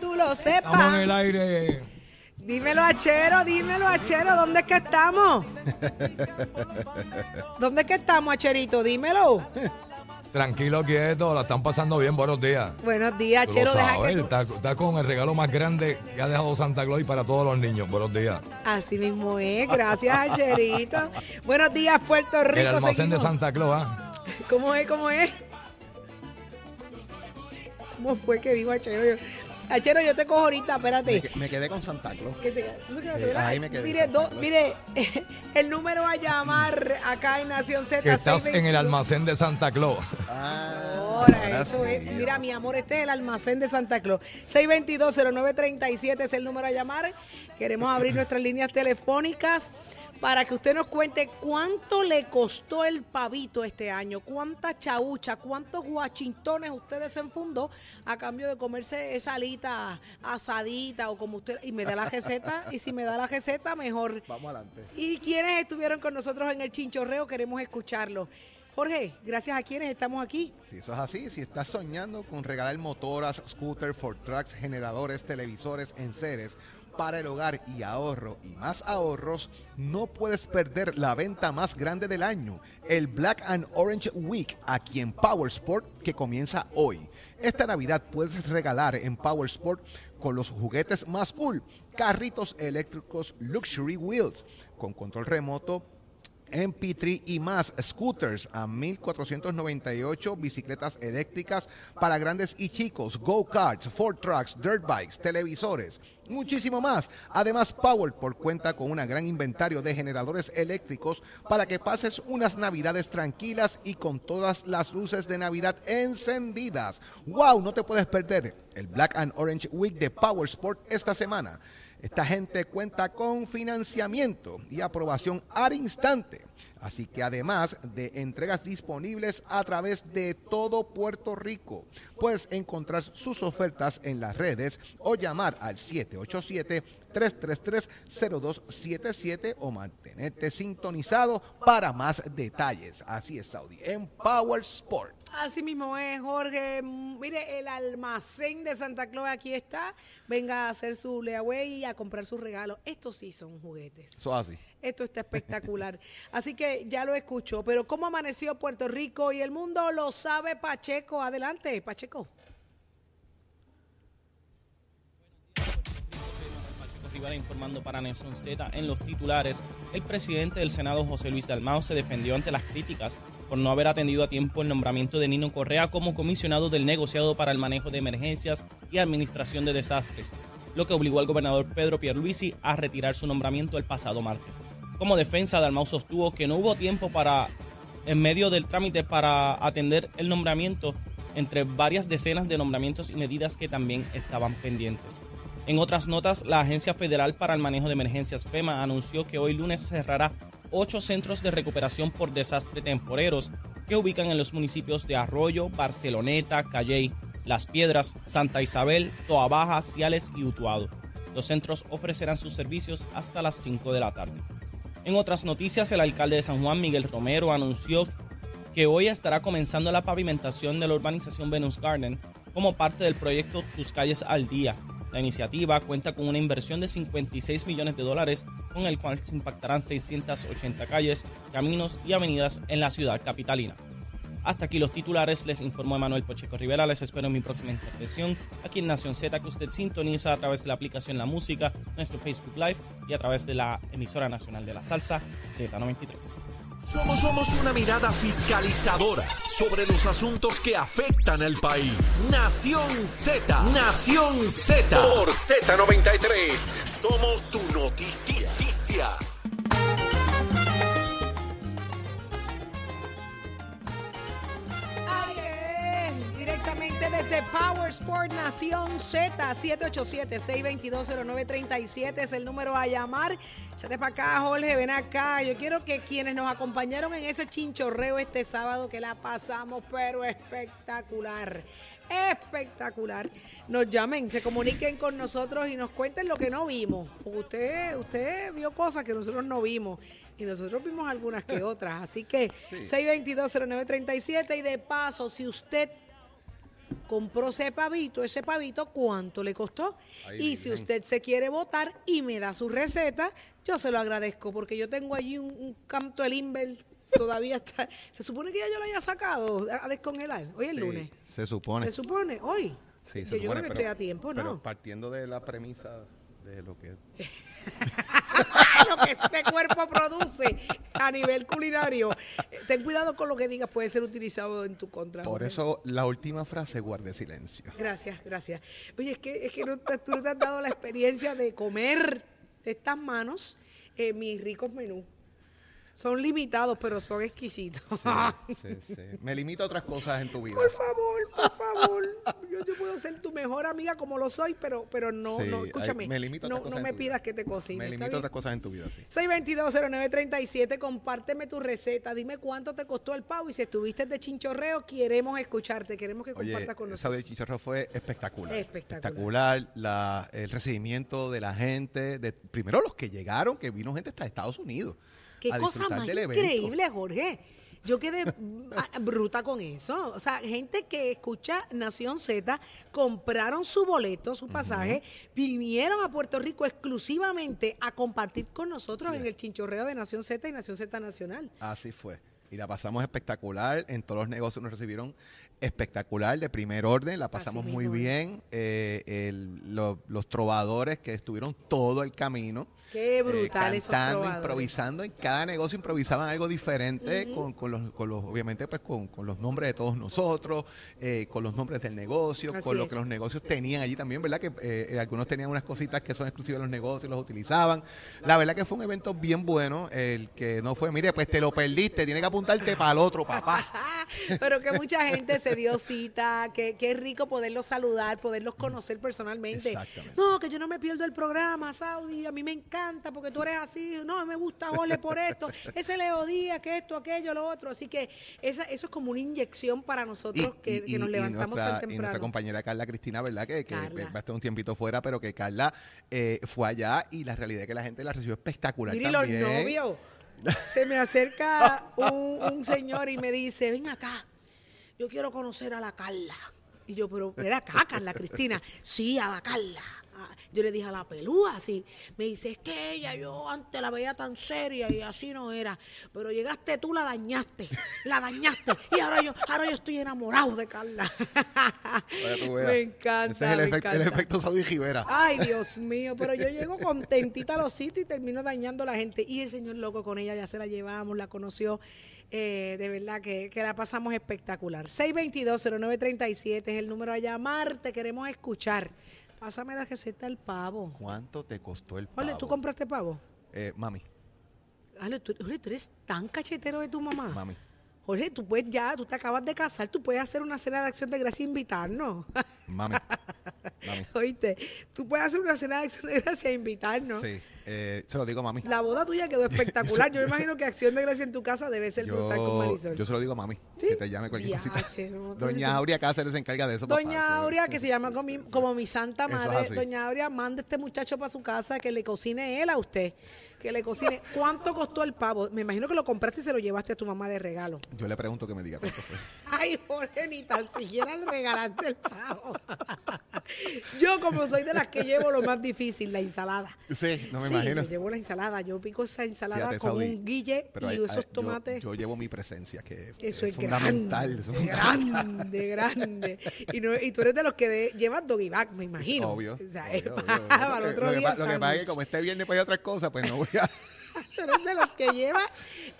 Tú lo sepas. Estamos en el aire. Dímelo, Achero, dímelo, Achero, ¿dónde es que estamos? ¿Dónde es que estamos, Acherito? Dímelo. Tranquilo, quieto, la están pasando bien. Buenos días. Buenos días, Tú lo Achero. Deja sabes, que tú- está, está con el regalo más grande que ha dejado Santa Claus para todos los niños. Buenos días. Así mismo es, gracias, Acherito. Buenos días, Puerto Rico. El almacén de. Santa Claus, ¿ah? ¿Cómo es? ¿Cómo es? ¿Cómo fue que dijo Achero? Achero, yo te cojo ahorita, espérate. me quedé con Santa Claus. Que te- tú ¿verdad? ahí me quedé. Mire, do- mire, el número a llamar acá en Nación Z. Que estás en el 622. almacén de Santa Claus. Ah, Ahora, eso es. Mira, mi amor, este es el almacén de Santa Claus. 622-0937 es el número a llamar. Queremos abrir nuestras líneas telefónicas para que usted nos cuente cuánto le costó el pavito este año, cuánta chaucha, cuántos guachintones usted desenfundó a cambio de comerse esa alita asadita o como usted. Y me da la receta, y si me da la receta, mejor. Vamos adelante. ¿Y quienes estuvieron con nosotros en el chinchorreo? Queremos escucharlo. Jorge, gracias a quienes estamos aquí. Si eso es así, si estás soñando con regalar motoras, scooters, for trucks, generadores, televisores, enseres para el hogar y ahorro y más ahorros, no puedes perder la venta más grande del año, el Black and Orange Week aquí en Power Sport que comienza hoy. Esta Navidad puedes regalar en Power Sport con los juguetes más cool, carritos eléctricos Luxury Wheels con control remoto MP3 y más scooters a 1498, bicicletas eléctricas para grandes y chicos, go-karts, Ford trucks, dirt bikes, televisores, muchísimo más. Además, Powerport cuenta con un gran inventario de generadores eléctricos para que pases unas navidades tranquilas y con todas las luces de Navidad encendidas. ¡Wow! No te puedes perder el Black and Orange Week de Powersport esta semana. Esta gente cuenta con financiamiento y aprobación al instante. Así que además de entregas disponibles a través de todo Puerto Rico, puedes encontrar sus ofertas en las redes o llamar al 787-333-0277 o mantenerte sintonizado para más detalles. Así es, Saudi, en Power Sport. Así mismo es, Jorge. Mire, el almacén de Santa Claus aquí está. Venga a hacer su layaway y a comprar sus regalos. Estos sí son juguetes. Eso así. Esto está espectacular. Así que ya lo escucho. Pero ¿cómo amaneció Puerto Rico y el mundo? Lo sabe Pacheco. Adelante, Pacheco. Pacheco Rivera informando para Nación Z en los titulares. El presidente del Senado, José Luis Dalmao, se defendió ante las críticas por no haber atendido a tiempo el nombramiento de Nino Correa como comisionado del negociado para el manejo de emergencias y administración de desastres, lo que obligó al gobernador Pedro Pierluisi a retirar su nombramiento el pasado martes. Como defensa, Dalmau sostuvo que no hubo tiempo para, en medio del trámite para atender el nombramiento entre varias decenas de nombramientos y medidas que también estaban pendientes. En otras notas, la Agencia Federal para el Manejo de Emergencias FEMA anunció que hoy lunes cerrará ocho centros de recuperación por desastre temporeros que ubican en los municipios de Arroyo, Barceloneta, Calley, Las Piedras, Santa Isabel, Toa Baja, Ciales y Utuado. Los centros ofrecerán sus servicios hasta las 5 de la tarde. En otras noticias, el alcalde de San Juan, Miguel Romero, anunció que hoy estará comenzando la pavimentación de la urbanización Venus Garden como parte del proyecto Tus Calles al Día. La iniciativa cuenta con una inversión de 56 millones de dólares, con el cual se impactarán 680 calles, caminos y avenidas en la ciudad capitalina. Hasta aquí los titulares, les informó Emanuel Pacheco Rivera, les espero en mi próxima intervención aquí en Nación Z que usted sintoniza a través de la aplicación La Música, nuestro Facebook Live y a través de la emisora nacional de la salsa Z93. Somos, somos una mirada fiscalizadora sobre los asuntos que afectan al país. Nación Z, Nación Z. Por Z93, somos su noticia. Directamente desde Power Sport Nación Z, 787-622-0937 es el número a llamar. Échate para acá, Jorge, ven acá. Yo quiero que quienes nos acompañaron en ese chinchorreo este sábado, que la pasamos, pero espectacular, espectacular, nos llamen, se comuniquen con nosotros y nos cuenten lo que no vimos. Usted, usted vio cosas que nosotros no vimos. Y nosotros vimos algunas que otras. Así que 622-0937 y de paso, si usted compró ese pavito, ese pavito, ¿cuánto le costó? Y si usted se quiere votar y me da su receta, yo se lo agradezco, porque yo tengo allí un, un canto de Limber, todavía está. Se supone que ya yo lo haya sacado a, descongelar. Hoy es Sí, lunes. Se supone. Se supone, hoy. Sí, se yo supone, creo que pero- estoy a tiempo, Pero ¿no? partiendo de la premisa de lo que que este cuerpo produce a nivel culinario. Eh, Ten cuidado con lo que digas, puede ser utilizado en tu contra. Por Jorge. eso la última frase guarde silencio. Gracias, gracias. Oye, es que, es que no te- tú no te has dado la experiencia de comer de estas manos eh, mis ricos menús. Son limitados, pero son exquisitos. Sí, sí, sí. Me limito a otras cosas en tu vida. Por favor, por favor. Yo, yo puedo ser tu mejor amiga como lo soy, pero, pero no, no, escúchame. me limito a no, otras cosas no me tu vida. pidas que te cocine. Me ¿está limito a otras cosas en tu vida, sí. 622-0937, compárteme tu receta, dime cuánto te costó el pavo y si estuviste de chinchorreo, queremos escucharte, queremos que Oye, compartas con nosotros. del chicharro fue espectacular. Espectacular. Espectacular, la- el recibimiento de la gente, de, primero los que llegaron, que vino gente hasta Estados Unidos. Qué a cosa más increíble, Jorge. Yo quedé mm, bruta con eso. O sea, gente que escucha Nación Z, compraron su boleto, su pasaje, vinieron a Puerto Rico exclusivamente a compartir con nosotros Sí. en el chinchorreo de Nación Z y Nación Z Nacional. Así fue. Y la pasamos espectacular. En todos los negocios nos recibieron espectacular, de primer orden. La pasamos muy bien. Eh, el- lo- los trovadores que estuvieron todo el camino. Qué eh, brutal esos cantando, trovadores. improvisando en cada negocio improvisaban algo diferente con, con los, con los obviamente pues con, con los nombres de todos nosotros eh, con los nombres del negocio Así con lo que los negocios tenían allí también verdad que eh, eh, algunos tenían unas cositas que son exclusivas de los negocios los utilizaban la verdad que fue un evento bien bueno el que no fue mire pues te lo perdiste tiene que apuntarte para el otro papá Pero que mucha gente se dio cita, que, que es rico poderlos saludar, poderlos conocer personalmente. Exactamente. No, que yo no me pierdo el programa, Saudi, a mí me encanta porque tú eres así, no, me gusta Jorge por esto, ese Leo Díaz, que esto, aquello, lo otro. Así que esa, eso es como una inyección para nosotros que, que nos levantamos nuestra, tan y nuestra temprano. compañera Carla Cristina, ¿verdad? Que, que Carla. va a estar un tiempito fuera, pero que Carla eh, fue allá y la realidad es que la gente la recibió espectacular y los novios. Se me acerca un, un señor y me dice, ven acá, yo quiero conocer a la Carla. Y yo, pero era acá, Carla Cristina. Sí, a la Carla. Yo le dije a la pelúa, así. Me dice, es que ella, yo antes la veía tan seria y así no era. Pero llegaste tú, la dañaste. La dañaste. Y ahora yo, ahora yo estoy enamorado de Carla. Me encanta. Ese es el, efecto Saudi Rivera. Ay, Dios mío, pero yo llego contentita a los sitios y termino dañando a la gente. Y el señor loco con ella, ya se la llevamos, la conoció. Eh, de verdad que, que la pasamos espectacular. 622-0937 es el número a llamar, te queremos escuchar. Pásame la receta del pavo. ¿Cuánto te costó el pavo? Ole, ¿tú compraste pavo? Eh, mami, Ale, tú, Jorge, tú eres tan cachetero de tu mamá. mami. Jorge, tú puedes ya, tú te acabas de casar, tú puedes hacer una cena de acción de gracia e invitarnos. Mami. mami. Oíste, tú puedes hacer una cena de acción de gracia e invitarnos. Sí, eh, se lo digo a mami. La boda tuya quedó espectacular. Yo me imagino que Acción de Gracia en tu casa debe ser brutal con Yo, Marisol. yo se lo digo a mami. ¿Sí? Que te llame cualquier cosita. no, Doña Aurea Cáceres se encarga de eso. papá. Doña Eso- Aurea, que se llama como mi, como santa madre. Doña Aurea, manda este muchacho para su casa que le cocine él a usted. Que le cocine. ¿Cuánto costó el pavo? Me imagino que lo compraste y se lo llevaste a tu mamá de regalo. Yo le pregunto que me diga cuánto fue. Ay, Jorge, ni tan siquiera le regalaste el pavo. Yo, como soy de las que llevo lo más difícil, la ensalada. Sí, no me sí, imagino. yo llevo la ensalada. Yo pico esa ensalada Fíjate, con Saudi, un guille y hay- esos yo- tomates. Yo, llevo mi presencia, que Eso es, fundamental. grande, es grande, grande. Y, no- y tú eres de los que de- llevas doggy bag, me imagino. Obvio. O sea, obvio, es Lo otro que- día Lo que pasa es que como este viernes pues hay otras cosas, pues no voy a... Tú eres de los que lleva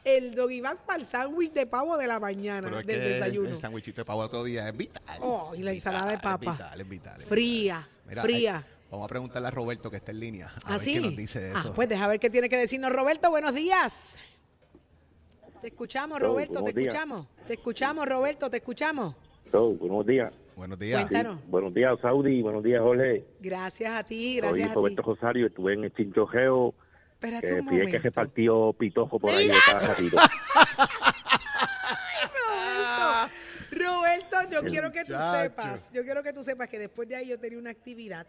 el doggy bag para el sándwich de pavo de la mañana, Pero es del que desayuno. El sándwichito de pavo otro día es vital. Oh, y la es ensalada de vital, papa. Es vital, es vital. es Fría, vital. Mira, fría. hay- vamos a preguntarle a Roberto que está en línea. A ¿Ah, ver sí? qué nos dice de eso. Ah, pues deja ver qué tiene que decirnos Roberto. Buenos días. Te escuchamos, Hello, Roberto, te días. escuchamos. Te escuchamos, Roberto, te escuchamos. So, buenos días. Buenos días. Cuéntanos. Buenos días, Saudi. Buenos días, Jorge. Gracias a ti, Soy gracias a ti. Roberto Rosario. Estuve en el chinchojeo. Espérate Que un que momento. se partió pitojo por ahí de cada ratito. Roberto, yo quiero que tú sepas, yo quiero que tú sepas que después de ahí yo tenía una actividad.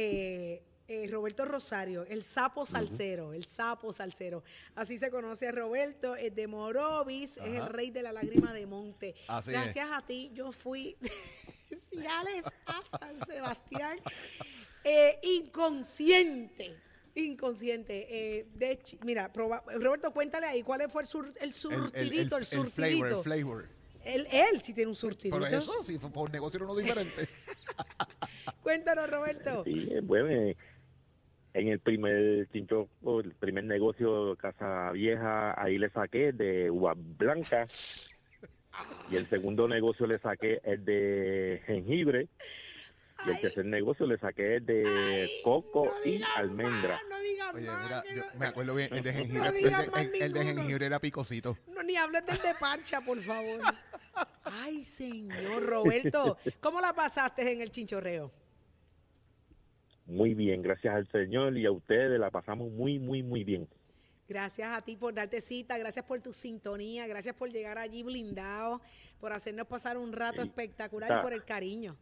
Eh, eh, Roberto Rosario, el sapo salsero, el sapo salsero. Así se conoce a Roberto, es de Morovis, es el rey de la lágrima de monte. Así es. Gracias a ti, yo fui especiales a San Sebastián. Eh, inconsciente. Inconsciente. Eh, de mira, proba- Roberto, cuéntale ahí cuál fue el, sur- el surtidito, el, el surtidito. flavor. Él, él sí tiene un surtidito. Por eso, si fue por negocio era uno diferente. Cuéntanos, Roberto. Sí, bueno, eh, en el primer chincho, el primer negocio Casa Vieja, ahí le saqué de uva blanca. Y el segundo negocio le saqué el de jengibre. Y el tercer negocio le saqué el de coco No y almendra. más, no digas Oye, mira, yo no- me acuerdo bien, el de No jengibre, el, digas de, el- el de jengibre era picosito. No, ni hables del de parcha, por favor. Ay, señor Roberto, ¿cómo la pasaste en el chinchorreo? Muy bien, gracias al Señor y a ustedes la pasamos muy, muy, muy bien. Gracias a ti por darte cita, gracias por tu sintonía, gracias por llegar allí blindado, por hacernos pasar un rato Sí. espectacular y por el cariño.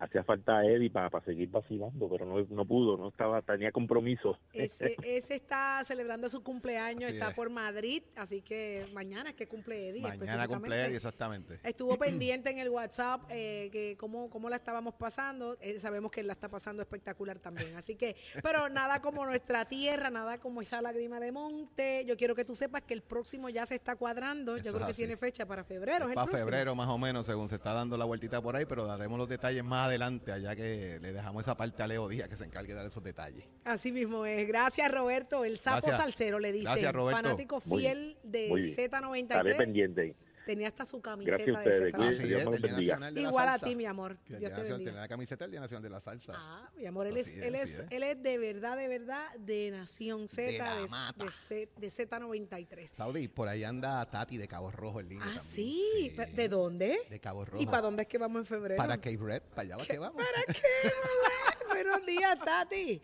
Hacía falta Eddie para seguir vacilando, pero no, no pudo, no estaba, tenía compromiso. Ese, ese está celebrando su cumpleaños, Así está es. por Madrid, así que mañana es que cumple Eddie. Mañana cumple Eddie, exactamente. Estuvo pendiente en el WhatsApp eh, que cómo, cómo la estábamos pasando. Eh, sabemos que él la está pasando espectacular también. Así que, pero nada como nuestra tierra, nada como esa lágrima de monte. Yo quiero que tú sepas que el próximo ya se está cuadrando. Eso Yo creo es que así. tiene fecha para febrero. ¿es el para febrero más o menos, según se está dando la vueltita por ahí, pero daremos los detalles más adelante, allá que le dejamos esa parte a Leo Díaz que se encargue de dar esos detalles. Así mismo es. Gracias, Roberto. El sapo Gracias. salsero le dice. Gracias, Roberto. Fanático Muy fiel de muy bien. Estaré Z93. pendiente. Tenía hasta su camiseta Gracias a de ustedes. Z93. Cuídense, Así Dios es, me del Día bendiga. Nacional de la Igual a ti, mi amor. Que el Dios Día te Nacional bendiga. tiene la camiseta del Día Nacional de la Salsa. Ah, mi amor, él es, él es, él es de verdad, de verdad, de Nación Z, De la de, mata. de Z- de Z93. Saudi, por ahí anda Tati de Cabo Rojo en línea Ah, también. sí. ¿Pe- ¿De dónde? De Cabo Rojo. ¿Y para dónde es que vamos en febrero? Para Cape Red, para allá va que vamos. ¿Para qué? mamá? Buenos días, Tati.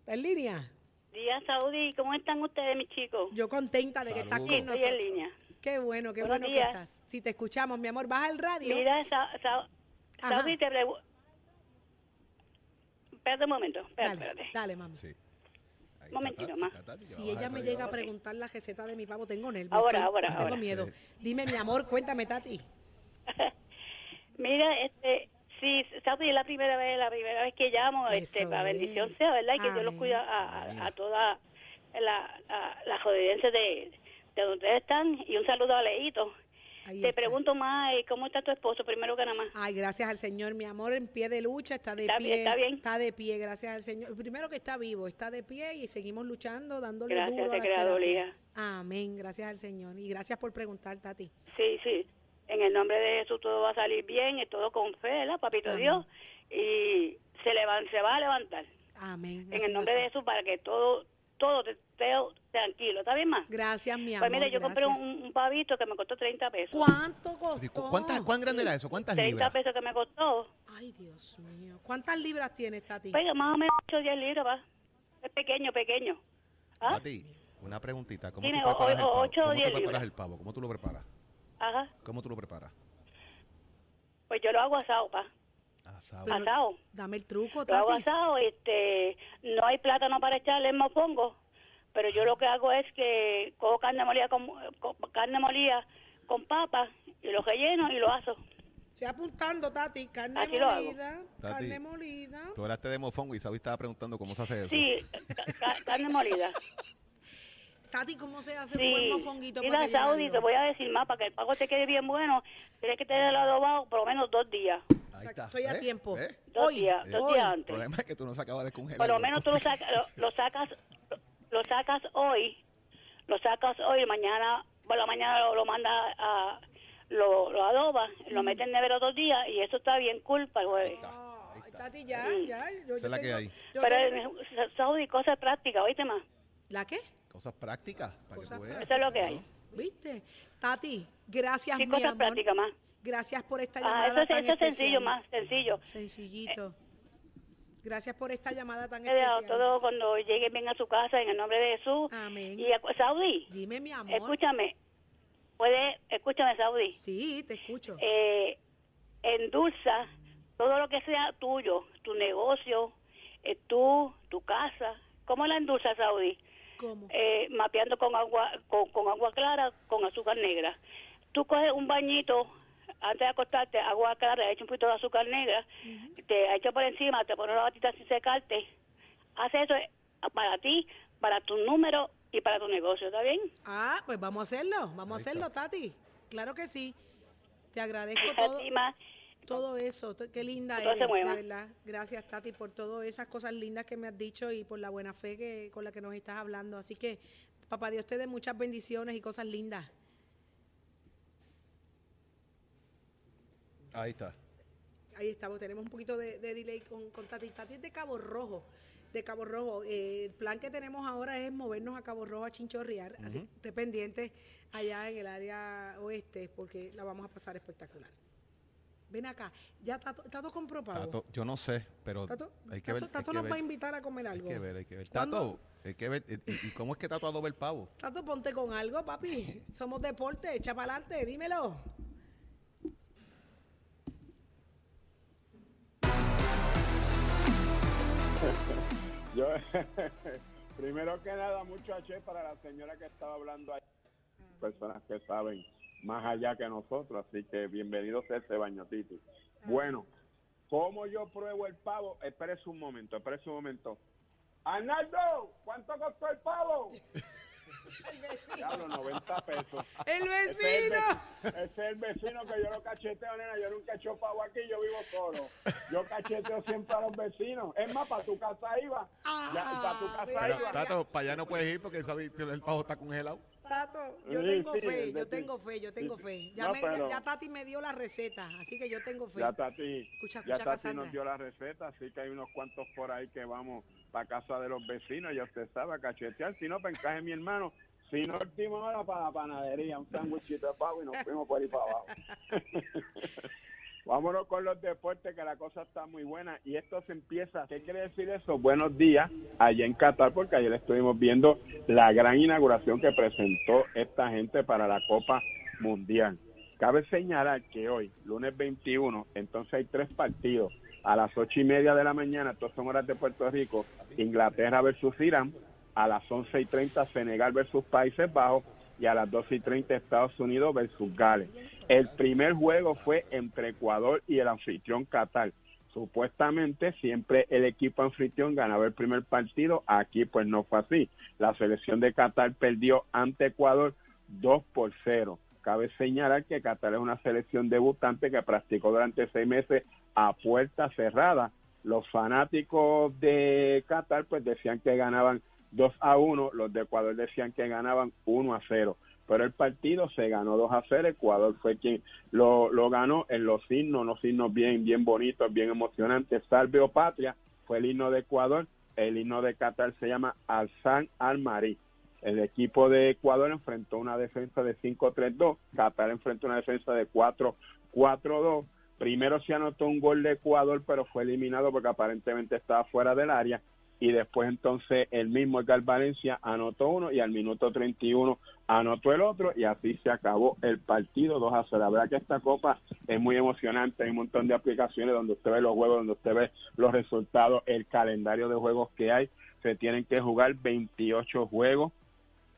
¿Está en línea? Días, Saudi. ¿Cómo están ustedes, mis chicos? Yo contenta de que estás con Estoy en nosotros. línea. Qué bueno, qué Buenos bueno días. que estás. Si te escuchamos, mi amor, baja el radio. Mira, Sa Sa- Ajá. Saudi, te pregunto... Espérate un momento. Espérate, dale, espérate. dale, mamá. Sí. Está Momentito más. Si ella el me llega a preguntar la receta de mi pavo, tengo nervios. Ahora, estoy- ahora, tengo ahora. miedo. Sí. Dime, mi amor, cuéntame, Tati. Mira, este... Sí, Saudi, es la primera vez, la primera vez que llamo, este, Eso la es. bendición sea, ¿verdad? Y que Dios los cuida a, a, a toda la, la, la de, de donde ustedes están. Y un saludo a Leito. Ahí Te está. pregunto más, eh, ¿cómo está tu esposo primero que nada más? Ay, gracias al Señor, mi amor, en pie de lucha, está de Está pie. bien, está bien. Está de pie, gracias al Señor. Primero que está vivo, está de pie y seguimos luchando, dándole Gracias, duro a la. Amén, gracias al Señor. Y gracias por preguntar, Tati. Sí, sí. En el nombre de Jesús todo va a salir bien, y todo con fe, ¿verdad, papito Amén. Dios? Y se, levan- se va a levantar. Amén. En así el nombre de. Jesús para que todo todo te esté tranquilo. ¿Está bien, más? Gracias, mi amor. Pues mire, yo compré un, un pavito que me costó 30 pesos. ¿Cuánto ¿Y costó? cu- ¿Cuántas, ¿Cuán grande era eso? ¿Cuántas 30 libras? pesos que me costó. Ay, Dios mío. ¿Cuántas libras tienes, Tati? Pues más o menos 8 o 10 libras, va. Es pequeño, pequeño. ¿Ah? Tati, una preguntita. ¿Cómo Dime, tú preparas o- el o- pavo? ocho o ¿Cómo tú diez preparas libras. el pavo? ¿Cómo tú lo preparas? Ajá. ¿Cómo tú lo preparas? Pues yo lo hago asado, pa. Asado. Pero- Asado. Dame el truco, Lo hago asado, este, no hay plátano para echarle en mofongo, pero yo lo que hago es que cojo carne molida con, con- carne molida con papa y lo relleno y lo aso. Estoy apuntando, Tati. Carne Aquí lo hago. molida. Tati. Carne molida. Tú hablaste de mofongo y Sabi estaba preguntando cómo se hace eso. Sí, ca- ca- carne molida. Tati, ¿cómo se hace un buen Sí. mofonguito Mira, para Saudi, te voy a decir más, para que el pago te quede bien bueno, tienes que tenerlo adobado por lo menos dos días. Ahí está. Estoy a tiempo. Dos Hoy, días, dos hoy. días El antes. problema es que tú no se acabas de congelar. Por lo menos tú lo, saca- lo, lo sacas lo sacas hoy, lo sacas hoy, mañana, por la mañana lo, lo manda a, lo, lo adoba, lo mete en nevera dos días y eso está bien cool para el jueves. Ay, Tati, ya, Mm. ya. Yo, yo la que tengo- hay. yo Pero Saudi, cosas prácticas, ¿oíste más? ¿La qué? Cosas prácticas, para Cosas que tú veas. Eso es lo que hay. ¿Viste? Tati, gracias, Sí, mi cosas amor. prácticas más. Gracias por esta Ah, llamada eso, es- tan eso es especial. sencillo, más sencillo. Sencillito. Gracias por esta llamada tan especial. todo cuando lleguen bien a su casa en el nombre de Jesús. Amén. Y Saudi, Dime, mi amor. escúchame, puede, escúchame, Saudi. Sí, te escucho. eh, endulza todo lo que sea tuyo, tu negocio, eh, tú, tu casa. ¿Cómo la endulza, Saudi? ¿Cómo? Eh, mapeando con agua, con, con agua clara, con azúcar negra. Tú coges un bañito antes de acostarte, agua clara, echa un poquito de azúcar negra, te echa por encima, te pones la batita sin secarte. Haz eso eh, para ti, para tu número y para tu negocio, ¿está bien? Ah, pues vamos a hacerlo, vamos a hacerlo, Tati. Claro que sí. Te agradezco todo. Todo eso. Qué linda Que eres, se mueva. de verdad. Gracias, Tati, por todas esas cosas lindas que me has dicho y por la buena fe que, con la que nos estás hablando. Así que, papá Dios te dé muchas bendiciones y cosas lindas. Ahí está. Ahí estamos, tenemos un poquito de, de delay con, con Tati. Tati es de Cabo Rojo. De Cabo Rojo. Eh, el plan que tenemos ahora es movernos a Cabo Rojo a Chinchorrear. Así que esté pendiente allá en el área oeste porque la vamos a pasar espectacular. Ven acá. Ya Tato, Tato compró pavo. Tato, yo no sé, pero Tato, hay que ver. Tato- hay Tato que nos ver. va a invitar a comer Hay algo. que ver, hay que ver. ¿Cuándo? Tato, hay que ver. ¿Y, y cómo es que Tato adoba el pavo? Tato, ponte con algo, papi. Somos deporte, echa para adelante, dímelo. Yo, primero que nada, mucho H para la señora que estaba hablando ahí. Personas que saben más allá que nosotros, así que bienvenidos a este baño, Titi. Bueno, ¿cómo yo pruebo el pavo? Espérese un momento, espérese un momento. Arnaldo, ¿cuánto costó el pavo? Diablo, 90 pesos. ¡El Ese es el vecino! ve- Ese es el vecino que yo lo cacheteo, nena. Yo nunca he hecho pavo aquí, yo vivo solo. Yo cacheteo siempre a los vecinos. Es más, para tu casa iba. Ya, para tu casa Pero, iba. Tato, para allá no puedes ir porque sabe que el pavo está congelado. Tato, yo Sí, tengo sí, fe, yo tengo fe, yo tengo Sí, fe. Ya, No, me- ya- pero- ya Tati me dio la receta, así que yo tengo fe. Ya Tati, Escucha, ya escucha, Tati Cassandra. nos dio la receta, así que hay unos cuantos por ahí que vamos para casa de los vecinos, ya usted sabe, a cachetear. Si no, para encaje mi hermano. Si no, última hora para la panadería, un sándwichito de pavo y nos fuimos por ahí para abajo. Vámonos con los deportes, que la cosa está muy buena. Y esto se empieza. ¿Qué quiere decir eso? Buenos días allá en Qatar, porque ayer estuvimos viendo la gran inauguración que presentó esta gente para la Copa Mundial. Cabe señalar que hoy, lunes 21, entonces hay tres partidos. A las ocho y media de la mañana, estas son horas de Puerto Rico, Inglaterra versus Irán. A las once y treinta, Senegal versus Países Bajos. Y a las doce y treinta, Estados Unidos versus Gales. El primer juego fue entre Ecuador y el anfitrión Qatar. Supuestamente siempre el equipo anfitrión ganaba el primer partido, aquí pues no fue así. La selección de Qatar perdió ante Ecuador 2 por 0. Cabe señalar que Qatar es una selección debutante que practicó durante seis meses a puerta cerrada. Los fanáticos de Qatar pues decían que ganaban 2 a 1, los de Ecuador decían que ganaban 1 a 0 pero el partido se ganó 2 a 0, Ecuador fue quien lo, lo ganó en los himnos, unos himnos bien, bien bonitos, bien emocionantes, Salve o Patria fue el himno de Ecuador, el himno de Qatar se llama Alzán al-Marí. El equipo de Ecuador enfrentó una defensa de 5-3-2, Qatar enfrentó una defensa de 4-4-2. Primero se anotó un gol de Ecuador, pero fue eliminado porque aparentemente estaba fuera del área. Y después entonces el mismo Edgar Valencia anotó uno y al minuto 31 anotó el otro y así se acabó el partido 2 a 0. La verdad que esta copa es muy emocionante, hay un montón de aplicaciones donde usted ve los juegos, donde usted ve los resultados, el calendario de juegos que hay. Se tienen que jugar 28 juegos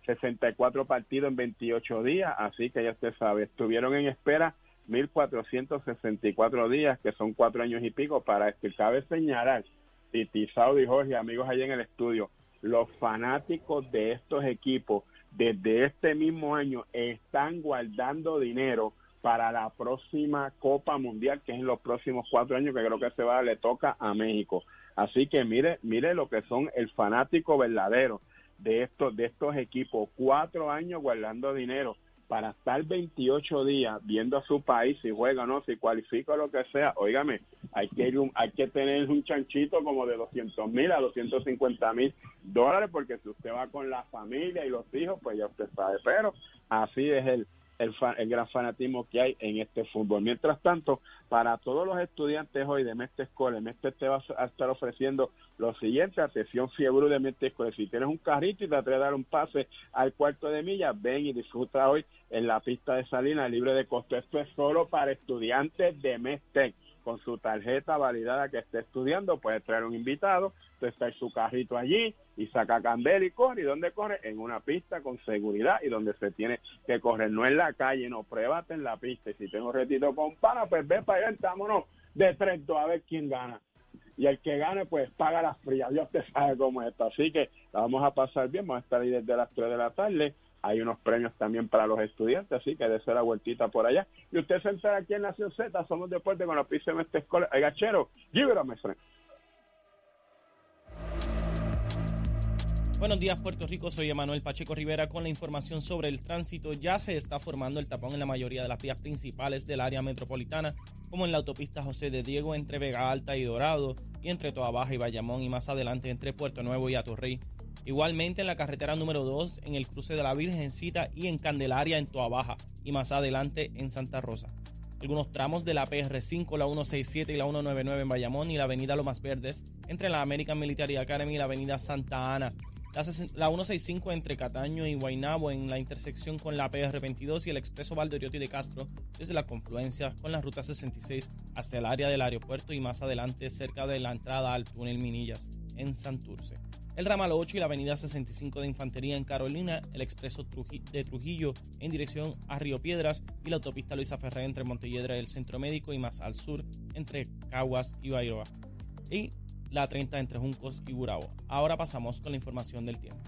64 partidos en 28 días, así que ya usted sabe, estuvieron en espera 1.464 días, que son cuatro años y pico, para esto. Y cabe señalar, Titi, Saudi y Jorge, amigos allá en el estudio, los fanáticos de estos equipos desde este mismo año están guardando dinero para la próxima Copa Mundial, que es en los próximos cuatro años, que creo que se va, le toca a México. Así que mire, mire lo que son el fanático verdadero de estos, de estos equipos, cuatro años guardando dinero para estar 28 días viendo a su país si juega o no, si cualifica o lo que sea, óigame, hay que, ir un- hay que tener un chanchito como de 200 mil a 250 mil dólares, porque si usted va con la familia y los hijos, pues ya usted sabe, pero así es el, el, el gran fanatismo que hay en este fútbol. Mientras tanto, para todos los estudiantes hoy de Mestre Escola, Mestre te va a estar ofreciendo lo siguiente, atención fiebre de Mestre. Si tienes un carrito y te atreves a dar un pase al cuarto de milla, ven y disfruta hoy en la pista de Salinas libre de costo. Esto es solo para estudiantes de Mestre. Con su tarjeta validada que esté estudiando, puede traer un invitado, está en su carrito allí y saca candela y corre. ¿Y dónde corre? En una pista con seguridad y donde se tiene que correr, no en la calle, no, pruébate en la pista. Y si tengo retito con pana, pues ve para allá, vámonos de Trento a ver quién gana. Y el que gane, pues paga las frías. Dios te sabe cómo es esto. Así que la vamos a pasar bien, vamos a estar ahí desde las 3 de la tarde hay unos premios también para los estudiantes, así que ser la vueltita por allá. Y usted se entera aquí en Nación Z, somos deporte con la piso de este escuela. El gachero, a Buenos días Puerto Rico, soy Emanuel Pacheco Rivera con la información sobre el tránsito. Ya se está formando el tapón en la mayoría de las vías principales del área metropolitana, como en la autopista José de Diego entre Vega Alta y Dorado, y entre Toa Baja y Bayamón, y más adelante entre Puerto Nuevo y Atorrey. Igualmente en la carretera número 2, en el cruce de la Virgencita y en Candelaria en Toa Baja y más adelante en Santa Rosa. Algunos tramos de la PR5, la 167 y la 199 en Bayamón y la avenida Lomas Verdes entre la American Military Academy y la avenida Santa Ana. La, 165 entre Cataño y Guaynabo en la intersección con la PR22 y el expreso Valdoriotti de Castro desde la confluencia con la ruta 66 hasta el área del aeropuerto y más adelante cerca de la entrada al túnel Minillas en Santurce el ramal 8 y la avenida 65 de Infantería en Carolina, el expreso de Trujillo en dirección a Río Piedras y la autopista Luisa Ferré entre Montelledra y el Centro Médico y más al sur entre Caguas y Bairoa. Y la 30 entre Juncos y Burabo. Ahora pasamos con la información del tiempo.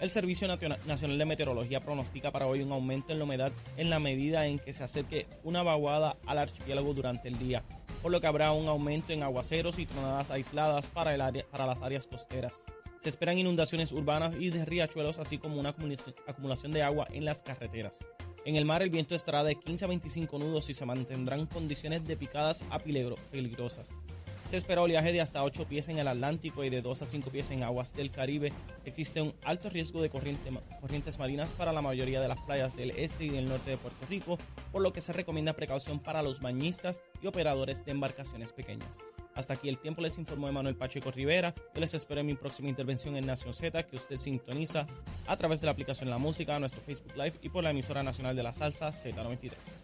El Servicio Nacional de Meteorología pronostica para hoy un aumento en la humedad en la medida en que se acerque una vaguada al archipiélago durante el día por lo que habrá un aumento en aguaceros y tronadas aisladas para, el área, para las áreas costeras. Se esperan inundaciones urbanas y de riachuelos, así como una acumulación de agua en las carreteras. En el mar el viento estará de 15 a 25 nudos y se mantendrán condiciones de picadas a peligrosas. Se espera oleaje de hasta 8 pies en el Atlántico y de 2 a 5 pies en aguas del Caribe. Existe un alto riesgo de corrientes marinas para la mayoría de las playas del este y del norte de Puerto Rico, por lo que se recomienda precaución para los bañistas y operadores de embarcaciones pequeñas. Hasta aquí el tiempo les informó Emanuel Pacheco Rivera. Yo les espero en mi próxima intervención en Nación Z, que usted sintoniza a través de la aplicación La Música, nuestro Facebook Live y por la emisora nacional de la salsa Z93.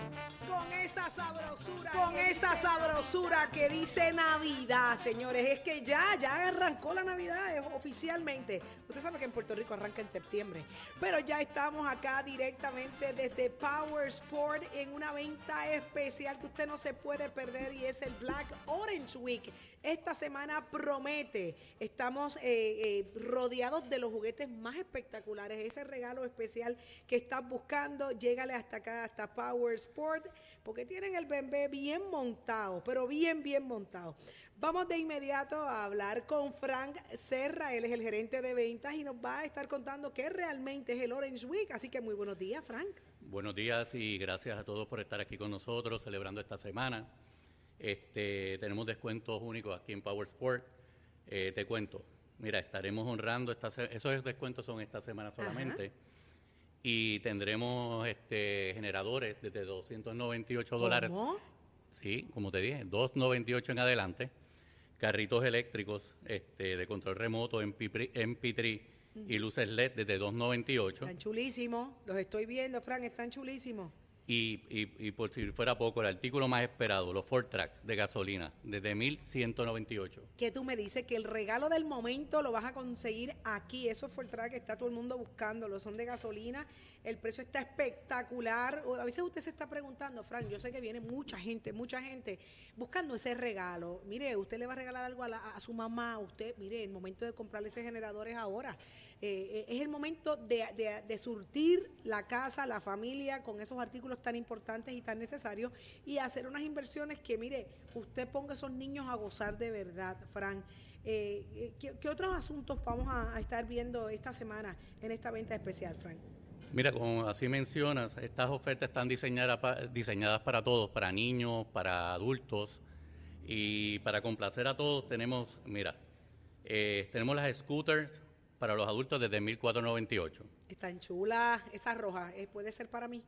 esa sabrosura, con esa sabrosura que dice Navidad, señores. Es que ya, ya arrancó la Navidad eh, oficialmente. Usted sabe que en Puerto Rico arranca en septiembre, pero ya estamos acá directamente desde Power Sport en una venta especial que usted no se puede perder y es el Black Orange Week. Esta semana promete. Estamos eh, eh, rodeados de los juguetes más espectaculares. Ese regalo especial que estás buscando, llégale hasta acá, hasta Power Sport porque tienen el bebé bien montado, pero bien, bien montado. Vamos de inmediato a hablar con Frank Serra, él es el gerente de ventas y nos va a estar contando qué realmente es el Orange Week. Así que muy buenos días, Frank. Buenos días y gracias a todos por estar aquí con nosotros celebrando esta semana. Este, tenemos descuentos únicos aquí en Power Sport. Eh, te cuento, mira, estaremos honrando, esta esos descuentos son esta semana solamente y tendremos este, generadores desde 298 dólares. ¿Cómo? Sí, como te dije, 298 en adelante. Carritos eléctricos este, de control remoto en MP3 y luces LED desde 298. Están chulísimos, los estoy viendo, Frank, están chulísimos. Y, y, por si fuera poco, el artículo más esperado, los Ford Tracks de gasolina, desde 1198. Que tú me dices que el regalo del momento lo vas a conseguir aquí. Esos Ford Tracks está todo el mundo buscándolo, son de gasolina. El precio está espectacular. A veces usted se está preguntando, Frank, yo sé que viene mucha gente, mucha gente buscando ese regalo. Mire, usted le va a regalar algo a, a su mamá, usted, mire, el momento de comprarle ese generador es ahora. Eh, es el momento de, surtir la casa, la familia con esos artículos tan importantes y tan necesarios y hacer unas inversiones que, mire, usted ponga a esos niños a gozar de verdad, Fran. Eh, eh, ¿qué, otros asuntos vamos a, estar viendo esta semana en esta venta especial, Frank? Mira, como así mencionas, estas ofertas están diseñadas, diseñadas para todos, para niños, para adultos y para complacer a todos tenemos, mira, tenemos las scooters para los adultos desde 1498. Están chulas, esas rojas, ¿eh? ¿puede ser para mí?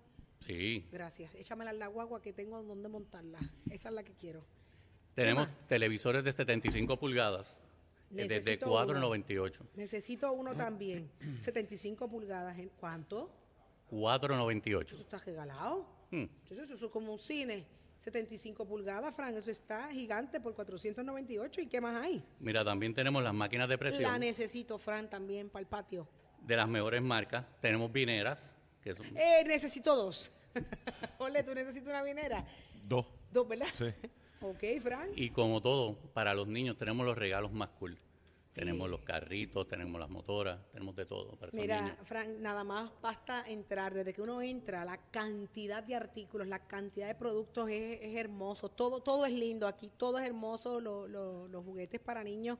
Sí. Gracias. Échamela en la guagua que tengo donde montarla. Esa es la que quiero. Tenemos televisores de 75 pulgadas eh, desde Necesito uno. 4.98. Necesito uno también. 75 pulgadas. ¿en ¿Cuánto? 4.98. Eso está regalado. Hmm. Eso, eso es como un cine. 75 pulgadas, Fran. Eso está gigante por 498. ¿Y qué más hay? Mira, también tenemos las máquinas de La presión necesito, Fran, también para el patio. de las mejores marcas. Tenemos vineras, que son Eh, necesito dos. Ole, ¿tú necesitas una vinera? Dos. Dos, ¿verdad? Sí. Ok, Fran. Y como todo, para los niños tenemos los regalos más cool. Tenemos los carritos, tenemos las motoras, tenemos de todo para Mira. Frank, nada más basta entrar. Desde que uno entra, la cantidad de artículos, la cantidad de productos es, es hermoso. Todo, todo es lindo aquí, todo es hermoso. lo- lo- los juguetes para niños.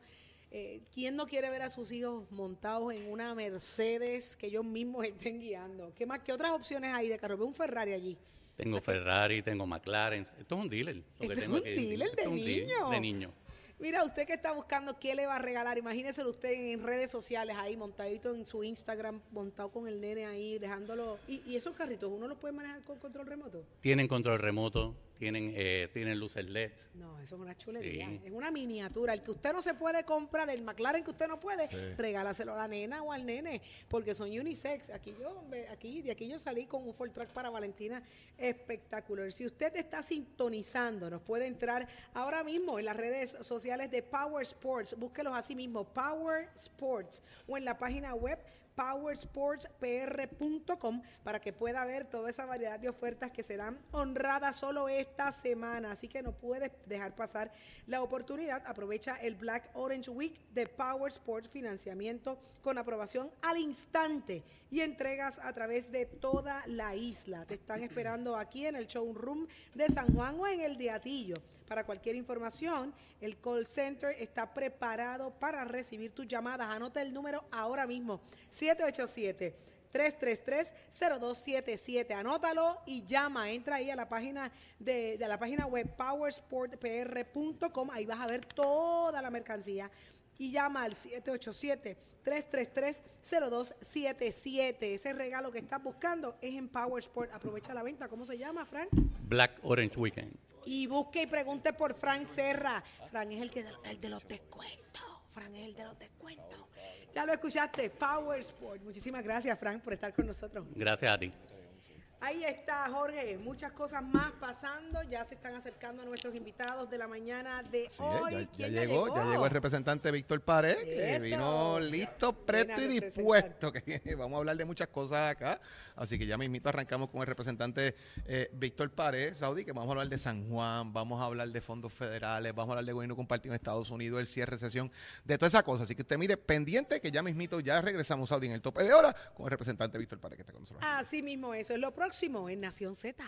Eh, ¿Quién no quiere ver a sus hijos montados en una Mercedes que ellos mismos estén guiando? ¿Qué más? ¿Qué otras opciones hay de carro? Veo un Ferrari allí. Tengo Ferrari, tengo McLaren. Esto es un dealer. lo que Esto es tengo un aquí. dealer Esto de es un deal niño. De niño. Mira, usted que está buscando qué le va a regalar, imagínese usted en redes sociales ahí, montadito en su Instagram, montado con el nene ahí, dejándolo. Y, y esos carritos, ¿uno los puede manejar con control remoto? Tienen control remoto, tienen, eh, tienen luces LED. No, eso es una chulería. Sí. Es una miniatura. El que usted no se puede comprar, el McLaren que usted no puede, Sí. regálaselo a la nena o al nene, porque son unisex. Aquí yo, aquí, de aquí yo salí con un Ford Track para Valentina espectacular. Si usted está sintonizando, nos puede entrar ahora mismo en las redes sociales de Power Sports. Búsquelos así mismo, Power Sports, o en la página web powersportspr.com para que pueda ver toda esa variedad de ofertas que serán honradas solo esta semana. Así que no puedes dejar pasar la oportunidad. Aprovecha el Black Orange Week de Power Sport Financiamiento con aprobación al instante y entregas a través de toda la isla. Te están esperando aquí en el showroom de San Juan o en el de Atillo. Para cualquier información, el call center está preparado para recibir tus llamadas. Anota el número ahora mismo, 787. 333-0277. Anótalo y llama. Entra ahí a la página de, de la página web powersportpr.com. Ahí vas a ver toda la mercancía. Y llama al 787-333-0277. Ese regalo que estás buscando es en Powersport. Aprovecha la venta. ¿Cómo se llama, Frank? Black Orange Weekend. Y busque y pregunte por Frank Serra. Frank es el, que, el de los descuentos. Frank es el de los descuentos. Ya lo escuchaste, Power Sport. Muchísimas gracias, Frank, por estar con nosotros. Gracias a ti. Ahí está, Jorge. Muchas cosas más pasando. Ya se están acercando nuestros invitados de la mañana de Sí, hoy. ya, ya ¿Quién llegó, ya llegó el representante Víctor Pared, que vino listo, presto y a dispuesto. Que vamos a hablar de muchas cosas acá. Así que ya mismito arrancamos con el representante eh, Víctor Pared, Saudi, que vamos a hablar de San Juan, vamos a hablar de fondos federales, vamos a hablar de gobierno compartido en Estados Unidos, el cierre, sesión, de toda esa cosa. Así que usted mire pendiente que ya mismito ya regresamos, Saudi, en el tope de hora con el representante Víctor Pared, que está con nosotros. Así mismo, eso es lo próximo en Nación Z.